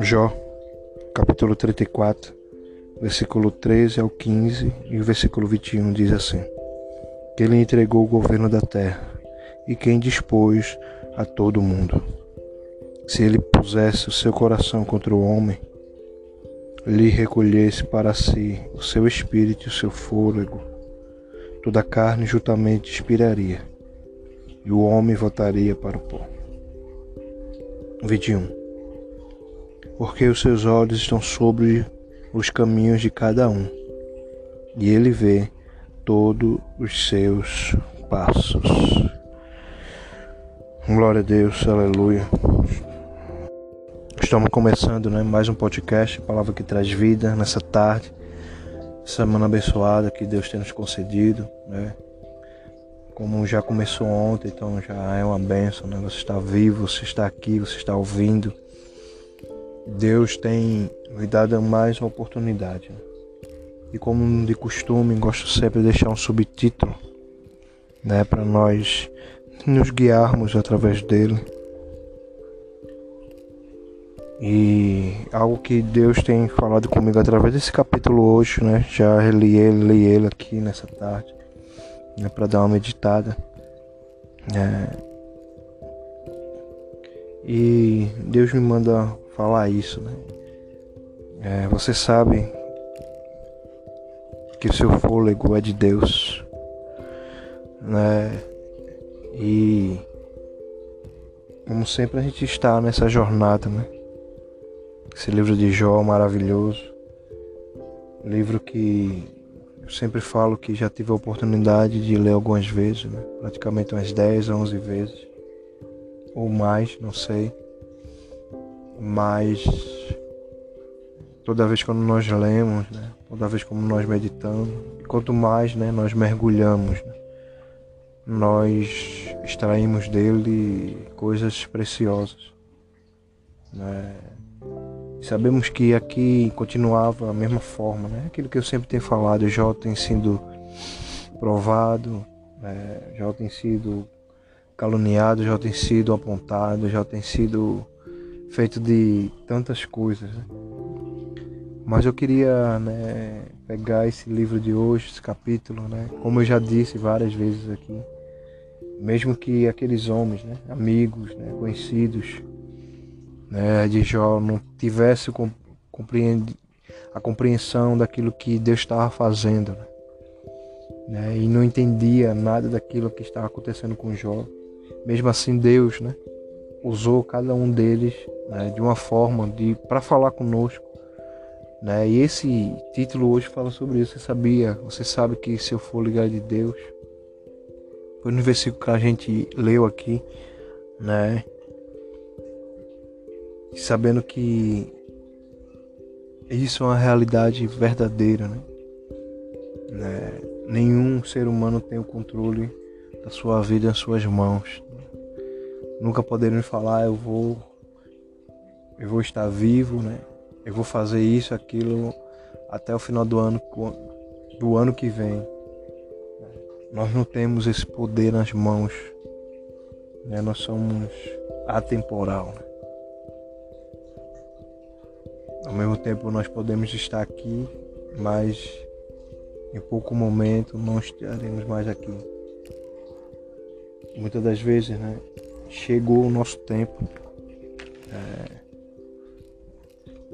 Jó, capítulo 34, versículo 13 ao 15 e o versículo 21 diz assim: Que ele entregou o governo da terra e quem dispôs a todo o mundo. Se ele pusesse o seu coração contra o homem, lhe recolhesse para si o seu espírito e o seu fôlego, toda a carne juntamente expiraria, e o homem voltaria para o pó. 21 porque os seus olhos estão sobre os caminhos de cada um, e ele vê todos os seus passos. Glória a Deus, aleluia. Estamos começando né, mais um podcast, palavra que traz vida nessa tarde, semana abençoada que Deus tem nos concedido. Né? Como já começou ontem, então já é uma benção, né? Você está vivo, você está aqui, você está ouvindo. Deus tem me dado mais uma oportunidade. E como de costume, gosto sempre de deixar um subtítulo, né, para nós nos guiarmos através dele. E algo que Deus tem falado comigo através desse capítulo hoje, né? Já li ele, li ele aqui nessa tarde, né, para dar uma meditada. É... E Deus me manda falar isso, né? É, você sabe que o seu fôlego é de Deus, né? E como sempre a gente está nessa jornada, né? Esse livro de Jó maravilhoso, livro que eu sempre falo que já tive a oportunidade de ler algumas vezes, né? praticamente umas 10, 11 vezes, ou mais, não sei mas toda vez quando nós lemos, né, toda vez como nós meditamos, quanto mais né, nós mergulhamos, né, nós extraímos dele coisas preciosas. Né. Sabemos que aqui continuava a mesma forma, né? aquilo que eu sempre tenho falado, Jó tem sido provado, né? Jó tem sido caluniado, já tem sido apontado, já tem sido feito de tantas coisas. Né? Mas eu queria né, pegar esse livro de hoje, esse capítulo, né, como eu já disse várias vezes aqui, mesmo que aqueles homens, né, amigos, né, conhecidos né, de Jó não tivessem a compreensão daquilo que Deus estava fazendo né, né, e não entendia nada daquilo que estava acontecendo com Jó, mesmo assim Deus, né, usou cada um deles né, de uma forma de para falar conosco. Né? E esse título hoje fala sobre isso. Você sabia? Você sabe que se eu for ligar de Deus, foi no versículo que a gente leu aqui, né? Sabendo que isso é uma realidade verdadeira, né? né? Nenhum ser humano tem o controle da sua vida em suas mãos. Nunca poderemos falar, eu vou eu vou estar vivo, né? Eu vou fazer isso, aquilo até o final do ano do ano que vem. Nós não temos esse poder nas mãos. Né? Nós somos atemporal. Né? Ao mesmo tempo nós podemos estar aqui, mas em pouco momento não estaremos mais aqui. Muitas das vezes, né? Chegou o nosso tempo. É,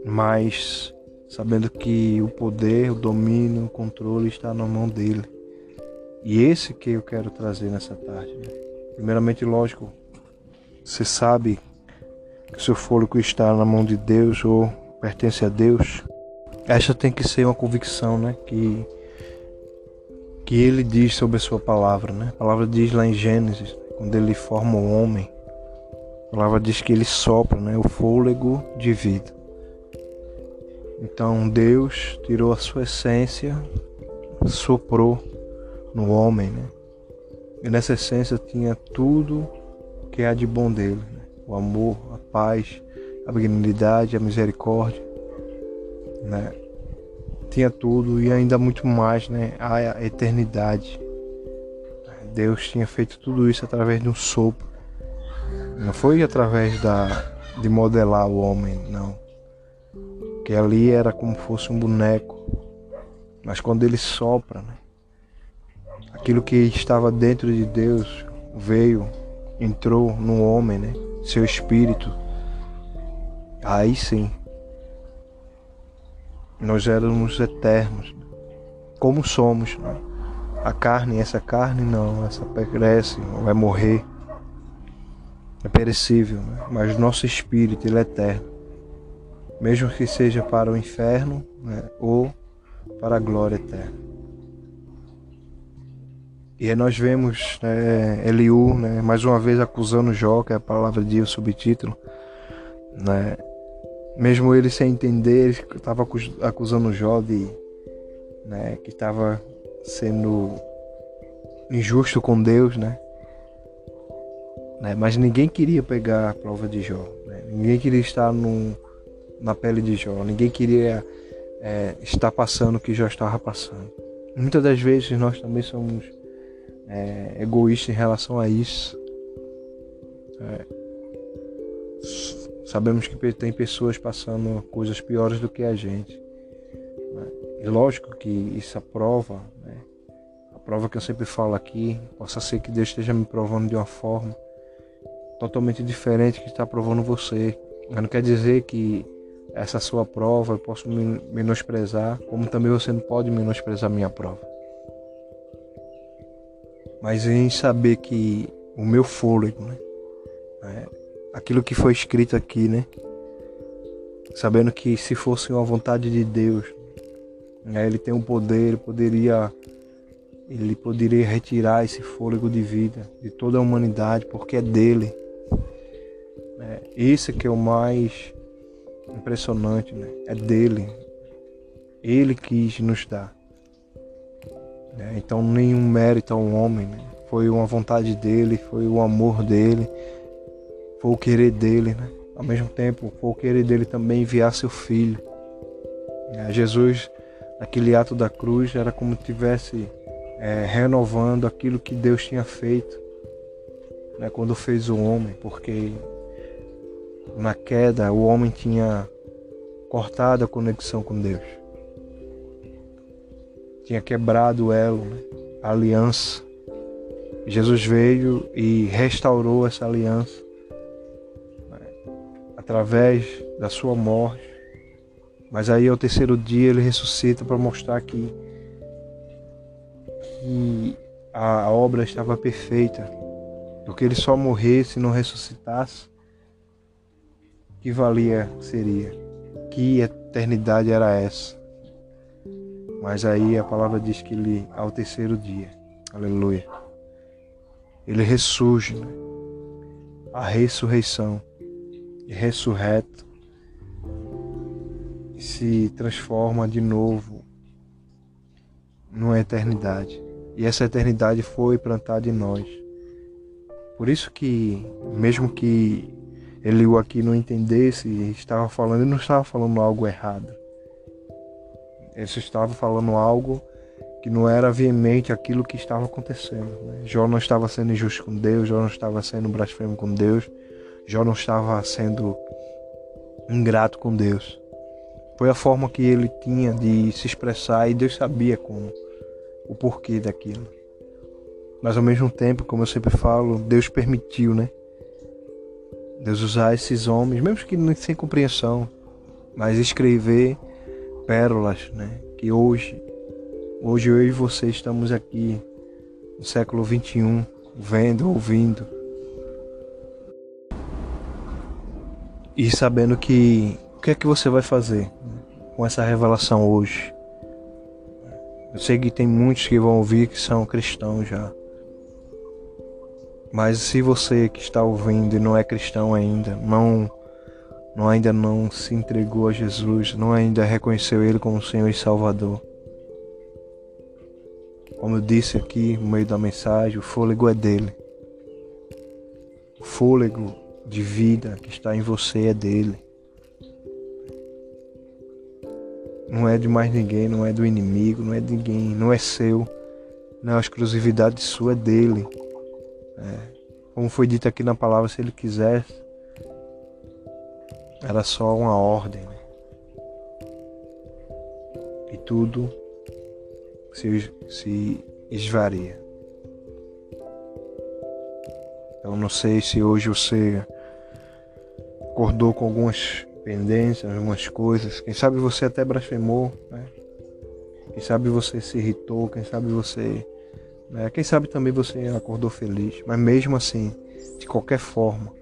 mas sabendo que o poder, o domínio, o controle está na mão dele. E esse que eu quero trazer nessa tarde. Né? Primeiramente, lógico, você sabe que seu fôlego está na mão de Deus ou pertence a Deus. Essa tem que ser uma convicção, né? Que que ele diz sobre a sua palavra, né? A palavra diz lá em Gênesis, quando ele forma o homem, a palavra diz que ele sopra, né? O fôlego de vida. Então Deus tirou a sua essência, soprou no homem, né? E nessa essência tinha tudo que há de bom dele: né? o amor, a paz, a benignidade, a misericórdia, né? Tinha tudo e ainda muito mais, né? A eternidade. Deus tinha feito tudo isso através de um sopro. Não foi através da de modelar o homem, não que ali era como fosse um boneco. Mas quando ele sopra, né? aquilo que estava dentro de Deus veio, entrou no homem, né? seu espírito. Aí sim, nós éramos eternos, como somos. Né? A carne, essa carne não, essa perece, vai morrer, é perecível, né? mas nosso espírito ele é eterno, mesmo que seja para o inferno né? ou para a glória eterna. E aí nós vemos né, Eliú, né, mais uma vez acusando Jó, que é a palavra de o subtítulo, né, mesmo ele sem entender, ele estava acusando Jó de né, que estava sendo injusto com Deus, né? né? Mas ninguém queria pegar a prova de Jó. Né? Ninguém queria estar no, na pele de Jó. Ninguém queria é, estar passando o que Jó estava passando. Muitas das vezes nós também somos é, egoístas em relação a isso. É, sabemos que tem pessoas passando coisas piores do que a gente. E lógico que isso prova, né? a prova que eu sempre falo aqui, possa ser que Deus esteja me provando de uma forma totalmente diferente que está provando você. Mas não quer dizer que essa sua prova eu posso menosprezar, como também você não pode menosprezar minha prova. Mas em saber que o meu fôlego, né? É, aquilo que foi escrito aqui, né? Sabendo que se fosse uma vontade de Deus, né? Ele tem um poder, ele poderia, ele poderia retirar esse fôlego de vida de toda a humanidade, porque é dele. É, esse que é o mais impressionante, né? É dele. Ele quis nos dar. Né? Então nenhum mérito ao homem, né? Foi uma vontade dele, foi o amor dele, foi o querer dele, né? Ao mesmo tempo, foi o querer dele também enviar seu filho. É, Jesus aquele ato da cruz era como se tivesse é, renovando aquilo que Deus tinha feito né, quando fez o homem, porque na queda o homem tinha cortado a conexão com Deus, tinha quebrado o elo, né, a aliança. Jesus veio e restaurou essa aliança né, através da sua morte mas aí ao terceiro dia ele ressuscita para mostrar que, que a obra estava perfeita. Porque ele só morresse e não ressuscitasse, que valia seria? Que eternidade era essa? Mas aí a palavra diz que ele, ao terceiro dia, aleluia, ele ressurge, né? a ressurreição, e ressurreto, se transforma de novo numa eternidade. E essa eternidade foi plantada em nós. Por isso que, mesmo que ele aqui não entendesse, estava falando, ele não estava falando algo errado. Ele estava falando algo que não era veemente aquilo que estava acontecendo. Né? Jó não estava sendo injusto com Deus, Jó não estava sendo blasfemo com Deus, Jó não estava sendo ingrato com Deus. Foi a forma que ele tinha de se expressar e Deus sabia como, o porquê daquilo. Mas ao mesmo tempo, como eu sempre falo, Deus permitiu, né? Deus usar esses homens, mesmo que sem compreensão, mas escrever pérolas, né? Que hoje, hoje eu e você estamos aqui no século 21, vendo, ouvindo e sabendo que que é que você vai fazer com essa revelação hoje? Eu sei que tem muitos que vão ouvir que são cristãos já. Mas se você que está ouvindo e não é cristão ainda, não, não ainda não se entregou a Jesus, não ainda reconheceu Ele como Senhor e Salvador. Como eu disse aqui no meio da mensagem, o fôlego é dele. O fôlego de vida que está em você é dele. não é de mais ninguém, não é do inimigo, não é de ninguém, não é seu. Não, a exclusividade sua é dele. É. Como foi dito aqui na palavra, se ele quisesse, era só uma ordem. Né? tudo se, se esvaria. Eu não sei se hoje você acordou com algumas pendências, algumas coisas. Quem sabe você até blasfemou, né? Quem sabe você se irritou, quem sabe você. Né? Quem sabe também você acordou feliz. Mas mesmo assim, de qualquer forma,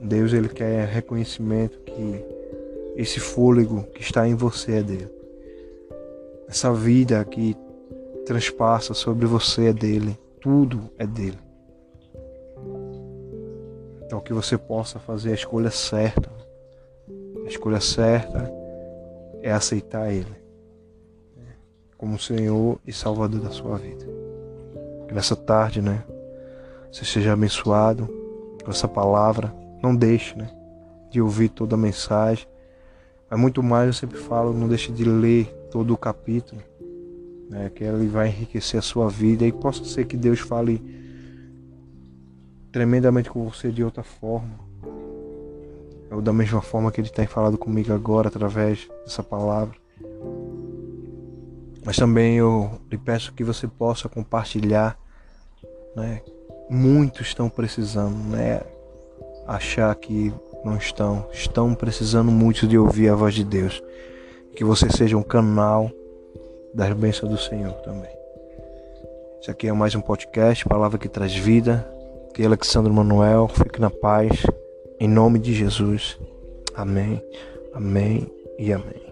Deus ele quer reconhecimento que esse fôlego que está em você é dele. Essa vida que transpassa sobre você é dele. Tudo é dele. Então que você possa fazer a escolha certa. A escolha certa é aceitar Ele como Senhor e Salvador da sua vida. Que nessa tarde, né, você seja abençoado com essa palavra. Não deixe, né, de ouvir toda a mensagem. Mas muito mais eu sempre falo, não deixe de ler todo o capítulo, né, que ele vai enriquecer a sua vida e possa ser que Deus fale tremendamente com você de outra forma. Ou da mesma forma que ele tem falado comigo agora através dessa palavra. Mas também eu lhe peço que você possa compartilhar, né? Muitos estão precisando, né? Achar que não estão, estão precisando muito de ouvir a voz de Deus. Que você seja um canal das bênçãos do Senhor também. Isso aqui é mais um podcast, palavra que traz vida. Que Alexandre Manuel fique na paz. Em nome de Jesus. Amém, amém e amém.